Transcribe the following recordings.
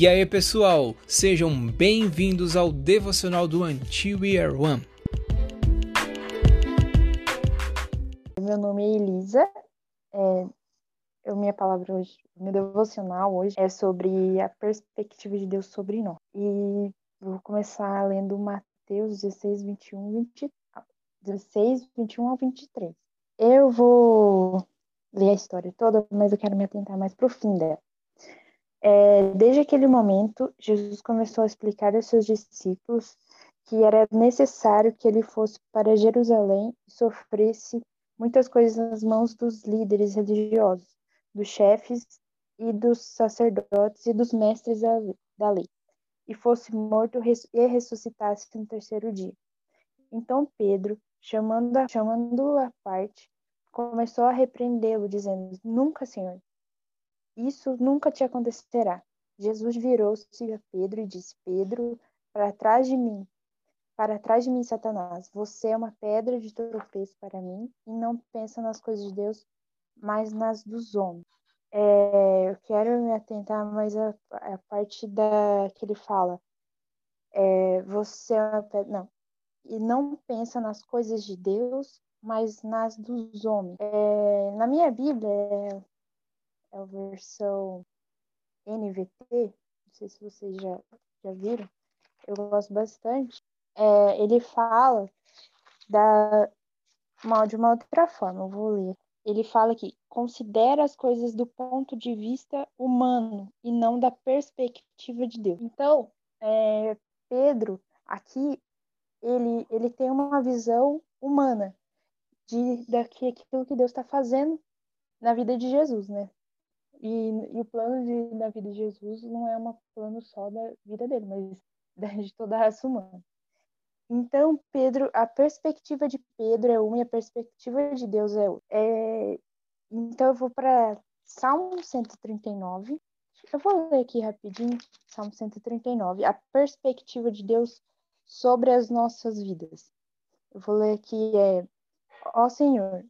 E aí, pessoal, sejam bem-vindos ao devocional do Are One. Meu nome é Elisa. É, eu, minha palavra hoje, meu devocional hoje é sobre a perspectiva de Deus sobre nós. E vou começar lendo Mateus 16, 21, 20, 16, 21 ao 23. Eu vou ler a história toda, mas eu quero me atentar mais para o fim dela. É, desde aquele momento, Jesus começou a explicar aos seus discípulos que era necessário que ele fosse para Jerusalém e sofresse muitas coisas nas mãos dos líderes religiosos, dos chefes e dos sacerdotes e dos mestres da lei, e fosse morto e ressuscitasse no terceiro dia. Então Pedro, chamando-o chamando à parte, começou a repreendê-lo, dizendo: Nunca, Senhor, isso nunca te acontecerá. Jesus virou-se a Pedro e disse: Pedro, para trás de mim, para trás de mim, Satanás. Você é uma pedra de tropeço para mim e não pensa nas coisas de Deus, mas nas dos homens. É, eu quero me atentar mais à, parte da que ele fala. É, você é uma pedra. Não. E não pensa nas coisas de Deus, mas nas dos homens. É, na minha Bíblia, é, a versão NVT, não sei se vocês já, já viram, eu gosto bastante. É, ele fala da, uma, de uma outra forma, eu vou ler. Ele fala que considera as coisas do ponto de vista humano e não da perspectiva de Deus. Então, é, Pedro, aqui, ele, ele tem uma visão humana de daquilo que Deus está fazendo na vida de Jesus, né? E, e o plano de, da vida de Jesus não é um plano só da vida dele, mas de toda a raça humana. Então, Pedro, a perspectiva de Pedro é uma e a perspectiva de Deus é outra. É, então, eu vou para Salmo 139. Eu vou ler aqui rapidinho, Salmo 139. A perspectiva de Deus sobre as nossas vidas. Eu vou ler aqui, é, Ó Senhor,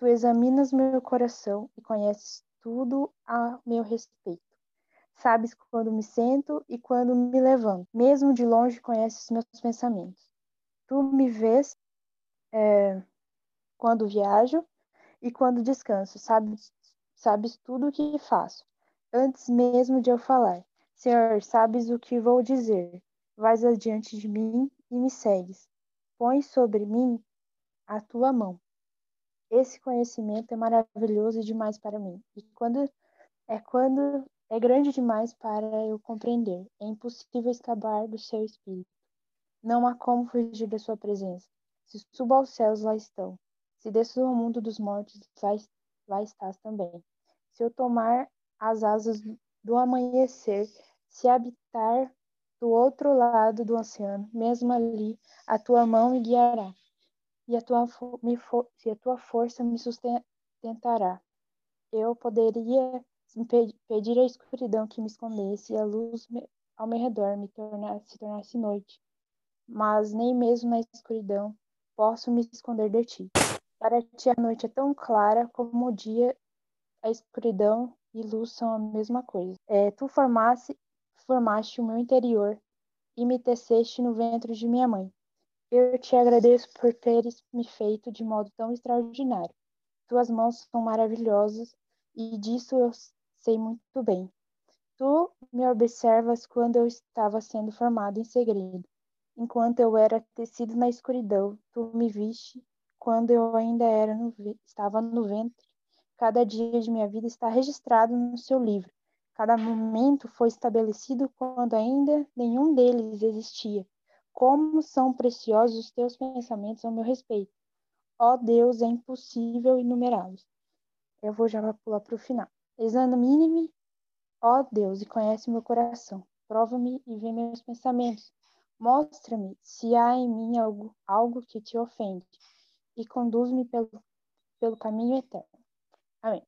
Tu examinas meu coração e conheces tudo a meu respeito. Sabes quando me sento e quando me levanto. Mesmo de longe conheces meus pensamentos. Tu me vês é, quando viajo e quando descanso. Sabes, sabes tudo o que faço, antes mesmo de eu falar. Senhor, sabes o que vou dizer. Vais adiante de mim e me segues. Põe sobre mim a tua mão. Esse conhecimento é maravilhoso demais para mim. E quando é quando é grande demais para eu compreender. É impossível escapar do seu espírito. Não há como fugir da sua presença. Se subo aos céus, lá estão. Se desço ao mundo dos mortos, lá, lá estás também. Se eu tomar as asas do amanhecer, se habitar do outro lado do oceano, mesmo ali, a tua mão me guiará e a tua, me se a tua força me sustentará. Eu poderia pedir à escuridão que me escondesse e a luz ao meu redor me tornasse, se tornasse noite. Mas nem mesmo na escuridão posso me esconder de ti. Para ti a noite é tão clara como o dia, a escuridão e luz são a mesma coisa. É, tu formaste o meu interior e me teceste no ventre de minha mãe. Eu te agradeço por teres me feito de modo tão extraordinário. Tuas mãos são maravilhosas e disso eu sei muito bem. Tu me observas quando eu estava sendo formado em segredo. Enquanto eu era tecido na escuridão, tu me viste quando eu ainda era no, estava no ventre. Cada dia de minha vida está registrado no seu livro. Cada momento foi estabelecido quando ainda nenhum deles existia. Como são preciosos os teus pensamentos ao meu respeito. Ó Deus, é impossível enumerá-los. Eu vou já pular para o final. Examine-me, ó Deus, e conhece meu coração. Prova-me e vê meus pensamentos. Mostra-me se há em mim algo, algo que te ofende e conduz-me pelo, pelo caminho eterno. Amém.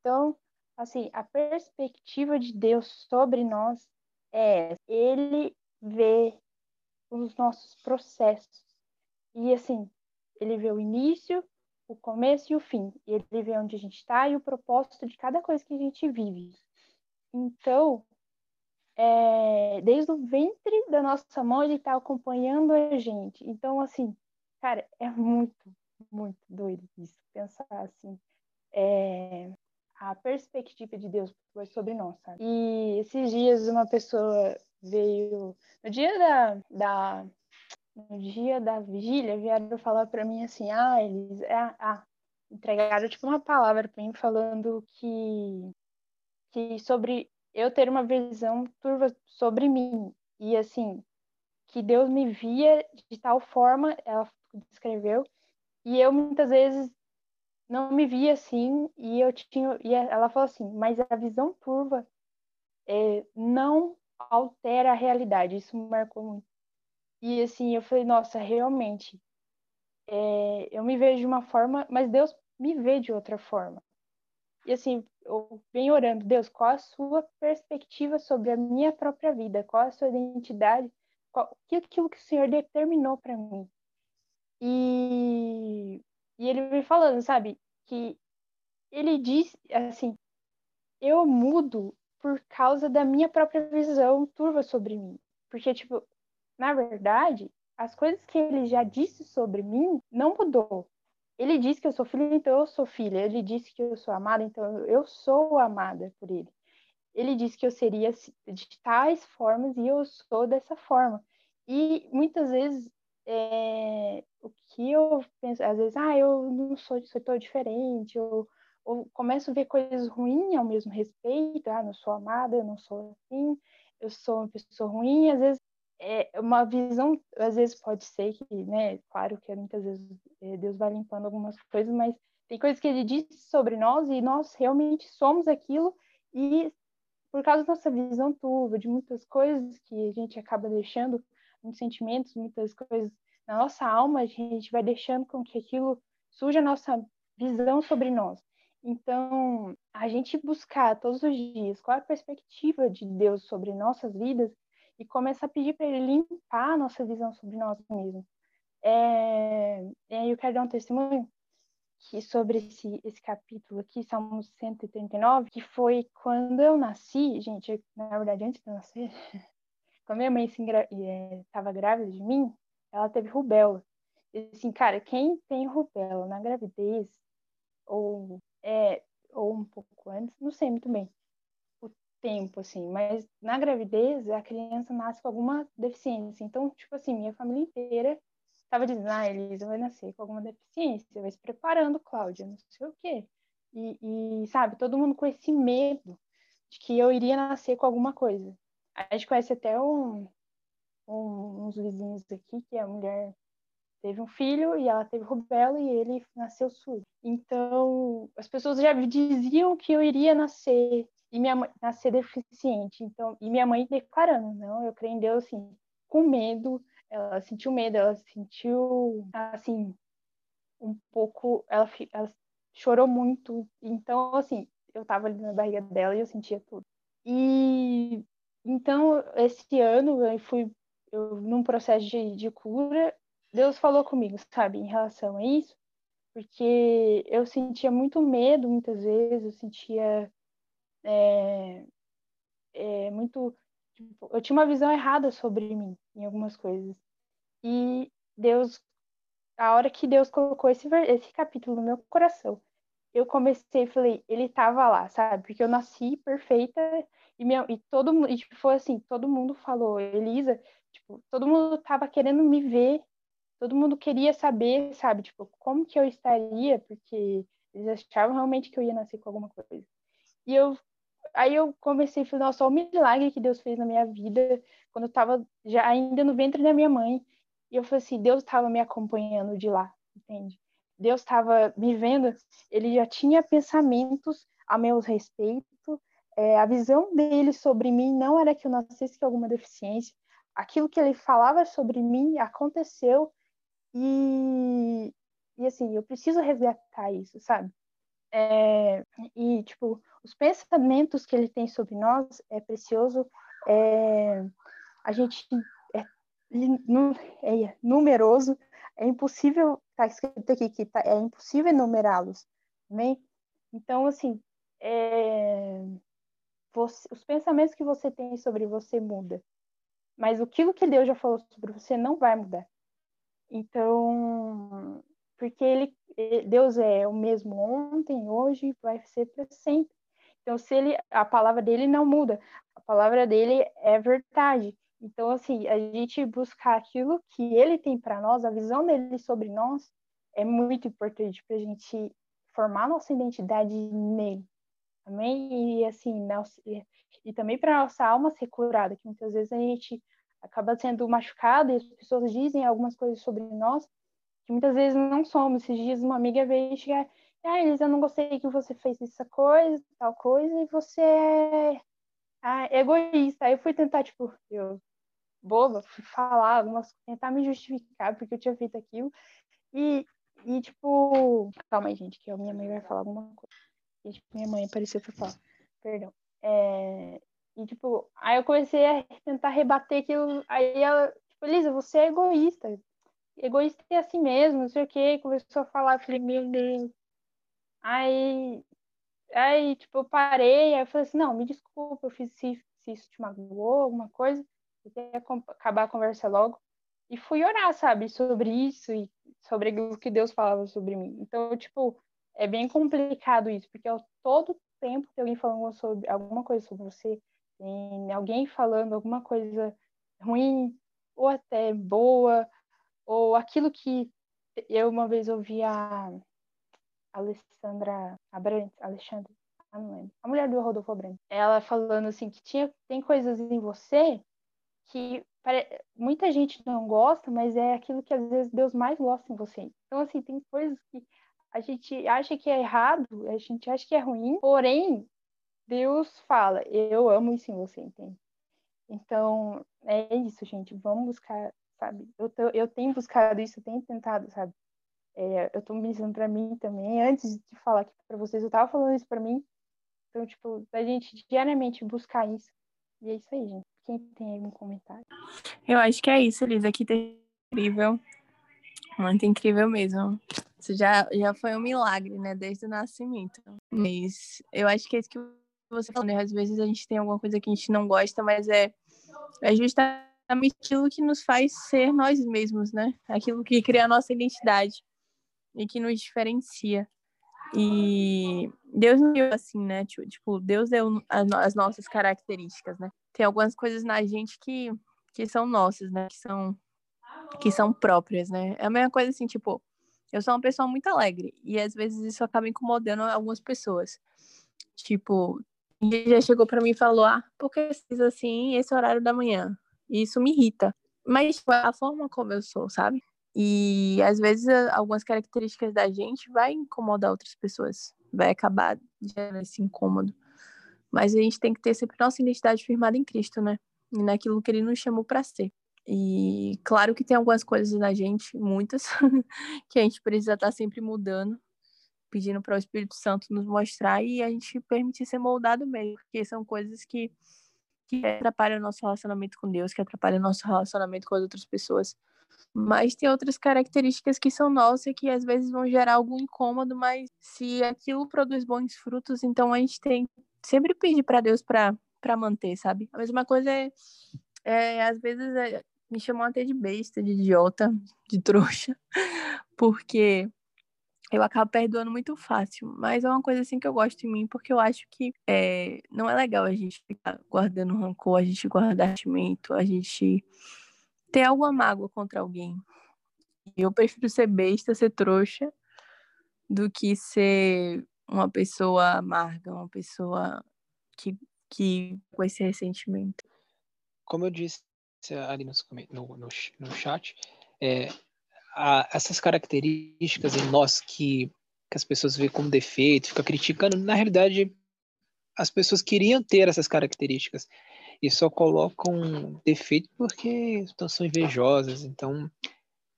Então, assim, a perspectiva de Deus sobre nós é ele vê os nossos processos. E assim, ele vê o início, o começo e o fim. E ele vê onde a gente está e o propósito de cada coisa que a gente vive. Então, é, desde o ventre da nossa mão, ele está acompanhando a gente. Então, assim, cara, é muito, muito doido isso, pensar assim. É, a perspectiva de Deus sobre nós, sabe? E esses dias uma pessoa veio, no dia da, da no dia da vigília, vieram falar para mim assim, ah, eles, ah, ah, entregaram tipo uma palavra para mim falando que que sobre eu ter uma visão turva sobre mim. E assim que Deus me via de tal forma, ela descreveu, e eu muitas vezes não me via assim e eu tinha e ela falou assim, mas a visão turva é, não altera a realidade. Isso me marcou muito. E assim, eu falei, nossa, realmente, é, eu me vejo de uma forma, mas Deus me vê de outra forma. E assim, eu venho orando, Deus, qual a sua perspectiva sobre a minha própria vida? Qual a sua identidade? Qual, que aquilo que o Senhor determinou para mim? E, e ele me falando, sabe, que ele diz assim, eu mudo por causa da minha própria visão turva sobre mim. Porque, tipo, na verdade, as coisas que ele já disse sobre mim não mudou. Ele disse que eu sou filha, então eu sou filha. Ele disse que eu sou amada, então eu sou amada por ele. Ele disse que eu seria de tais formas e eu sou dessa forma. E muitas vezes é, o que eu penso, às vezes, ah, eu não sou, sou tão diferente, eu, eu começo a ver coisas ruins ao mesmo respeito, ah, não sou amada, eu não sou assim, eu sou uma pessoa ruim, às vezes é uma visão, às vezes pode ser que, né, claro que muitas vezes é, Deus vai limpando algumas coisas, mas tem coisas que ele diz sobre nós e nós realmente somos aquilo e por causa da nossa visão turva, de muitas coisas que a gente acaba deixando, muitos sentimentos, muitas coisas na nossa alma, a gente vai deixando com que aquilo suja a nossa visão sobre nós. Então, a gente buscar todos os dias qual é a perspectiva de Deus sobre nossas vidas e começar a pedir para ele limpar a nossa visão sobre nós mesmos. É, eu quero dar um testemunho que sobre esse, esse capítulo aqui, Salmo 139, que foi quando eu nasci, gente, na verdade, antes de eu nascer, quando minha mãe estava é, grávida de mim, ela teve rubéola. E, assim, cara, quem tem rubéola na gravidez, ou, é, ou um pouco antes, não sei muito bem, tempo, assim, mas na gravidez a criança nasce com alguma deficiência. Então, tipo assim, minha família inteira estava dizendo, ah, Elisa vai nascer com alguma deficiência, vai se preparando, Cláudia, não sei o quê. E, e, sabe, todo mundo com esse medo de que eu iria nascer com alguma coisa. A gente conhece até um, um, uns vizinhos aqui que a mulher teve um filho e ela teve rubéola e ele nasceu surdo. Então, as pessoas já diziam que eu iria nascer e minha mãe nascer deficiente. Então, e minha mãe declarando, não, eu creio em Deus assim, com medo, ela sentiu medo, ela sentiu assim um pouco, ela, ela chorou muito. Então, assim, eu tava ali na barriga dela e eu sentia tudo. E então, esse ano eu fui eu, num processo de, de cura, Deus falou comigo, sabe, em relação a isso, porque eu sentia muito medo muitas vezes, eu sentia é, é muito. Tipo, eu tinha uma visão errada sobre mim em algumas coisas. E Deus, a hora que Deus colocou esse, esse capítulo no meu coração, eu comecei e falei, ele estava lá, sabe? Porque eu nasci perfeita e, minha, e todo mundo, e tipo, foi assim, todo mundo falou, Elisa, tipo, todo mundo tava querendo me ver, todo mundo queria saber, sabe? Tipo, como que eu estaria, porque eles achavam realmente que eu ia nascer com alguma coisa. E eu aí eu comecei a falar, nossa, o milagre que Deus fez na minha vida, quando eu estava já ainda no ventre da minha mãe. E eu falei assim, Deus estava me acompanhando de lá, entende? Deus estava me vendo, ele já tinha pensamentos a meu respeito, é, a visão dele sobre mim não era que eu nascesse com alguma deficiência, aquilo que ele falava sobre mim aconteceu e, e assim, eu preciso resgatar isso, sabe? É, e, tipo, os pensamentos que ele tem sobre nós é precioso. É, a gente é, é, numeroso, é impossível, tá escrito aqui que tá, é impossível enumerá-los, também. Então, assim, é, você, os pensamentos que você tem sobre você muda. Mas aquilo que Deus já falou sobre você não vai mudar. Então, porque ele, Deus é o mesmo ontem, hoje, vai ser para sempre. Então, se ele, a palavra dele não muda, a palavra dele é verdade. Então, assim, a gente buscar aquilo que ele tem para nós, a visão dele sobre nós, é muito importante para a gente formar nossa identidade nele. Amém? E, assim, nossa, e também para nossa alma ser curada, que muitas vezes a gente acaba sendo machucada e as pessoas dizem algumas coisas sobre nós que muitas vezes não somos. Esses dias uma amiga veio chegar, ah, Elisa, eu não gostei que você fez essa coisa, tal coisa, e você é ah, egoísta. Aí eu fui tentar, tipo, eu boba, fui falar algumas, tentar me justificar porque eu tinha feito aquilo. E, e tipo, calma aí, gente, que a minha mãe vai falar alguma coisa. E, tipo, minha mãe apareceu pra falar, perdão. É, e, tipo, aí eu comecei a tentar rebater aquilo. Aí ela, tipo, Elisa, você é egoísta. Egoísta é assim mesmo, não sei o quê. Começou a falar, eu falei, meu Deus. Aí, aí, tipo, eu parei, aí eu falei assim, não, me desculpa, eu fiz se, se isso te magoou, alguma coisa. Eu queria acabar a conversa logo. E fui orar, sabe, sobre isso e sobre o que Deus falava sobre mim. Então, tipo, é bem complicado isso, porque eu, todo tempo tem alguém falando sobre alguma coisa sobre você, tem alguém falando alguma coisa ruim ou até boa, ou aquilo que eu uma vez ouvi a Alessandra Abrantes, Alexandre, ah, não lembro, a mulher do Rodolfo Abrantes, ela falando assim que tinha, tem coisas em você que muita gente não gosta, mas é aquilo que às vezes Deus mais gosta em você. Então, assim, tem coisas que a gente acha que é errado, a gente acha que é ruim, porém, Deus fala, eu amo isso em você, entende? Então, é isso, gente. Vamos buscar, sabe? Eu, tô, eu tenho buscado isso, eu tenho tentado, sabe? É, eu tô me dizendo pra mim também, antes de falar aqui pra vocês, eu tava falando isso pra mim. Então, tipo, da gente diariamente buscar isso. E é isso aí, gente. Quem tem algum comentário? Eu acho que é isso, Elisa. Que tá incrível. Muito incrível mesmo. Isso já, já foi um milagre, né? Desde o nascimento. Mas eu acho que é isso que você falou, né? Às vezes a gente tem alguma coisa que a gente não gosta, mas é, é justamente aquilo que nos faz ser nós mesmos, né? Aquilo que cria a nossa identidade e que nos diferencia. E Deus não deu assim, né? Tipo, Deus deu as nossas características, né? Tem algumas coisas na gente que, que são nossas, né? Que são, que são próprias, né? É a mesma coisa assim, tipo, eu sou uma pessoa muito alegre e às vezes isso acaba incomodando algumas pessoas. Tipo, ele já chegou para mim e falou: Ah, por que precisa assim esse horário da manhã? E isso me irrita. Mas é a forma como eu sou, sabe? E às vezes algumas características da gente vai incomodar outras pessoas, vai acabar gerando esse incômodo. Mas a gente tem que ter sempre nossa identidade firmada em Cristo, né? E naquilo que ele nos chamou para ser. E claro que tem algumas coisas na gente, muitas, que a gente precisa estar tá sempre mudando, pedindo para o Espírito Santo nos mostrar e a gente permitir ser moldado mesmo, porque são coisas que, que atrapalham o nosso relacionamento com Deus, que atrapalham o nosso relacionamento com as outras pessoas. Mas tem outras características que são nossas e que às vezes vão gerar algum incômodo, mas se aquilo produz bons frutos, então a gente tem sempre pedir para Deus para manter, sabe? A mesma coisa é, é às vezes é, me chamam até de besta, de idiota, de trouxa, porque eu acabo perdoando muito fácil, mas é uma coisa assim que eu gosto em mim, porque eu acho que é, não é legal a gente ficar guardando rancor, a gente guardar sentimento, a gente ter alguma mágoa contra alguém. Eu prefiro ser besta, ser trouxa, do que ser uma pessoa amarga, uma pessoa que, que com esse ressentimento. Como eu disse ali no, no, no chat, é, essas características em nós que, que as pessoas veem como defeito, fica criticando, na realidade, as pessoas queriam ter essas características e só colocam defeito porque são invejosas. Então,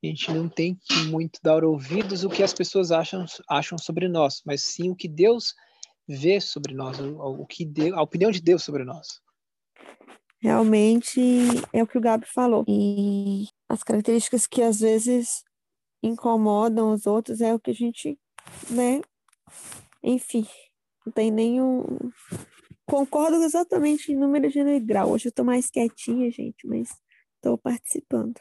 a gente não tem que muito dar ouvidos o que as pessoas acham, acham sobre nós, mas sim o que Deus vê sobre nós, o, que a opinião de Deus sobre nós. Realmente é o que o Gabi falou. E as características que às vezes incomodam os outros é o que a gente, né? Enfim, não tem nenhum concordo exatamente em número, grau. Hoje eu tô mais quietinha, gente, mas tô participando.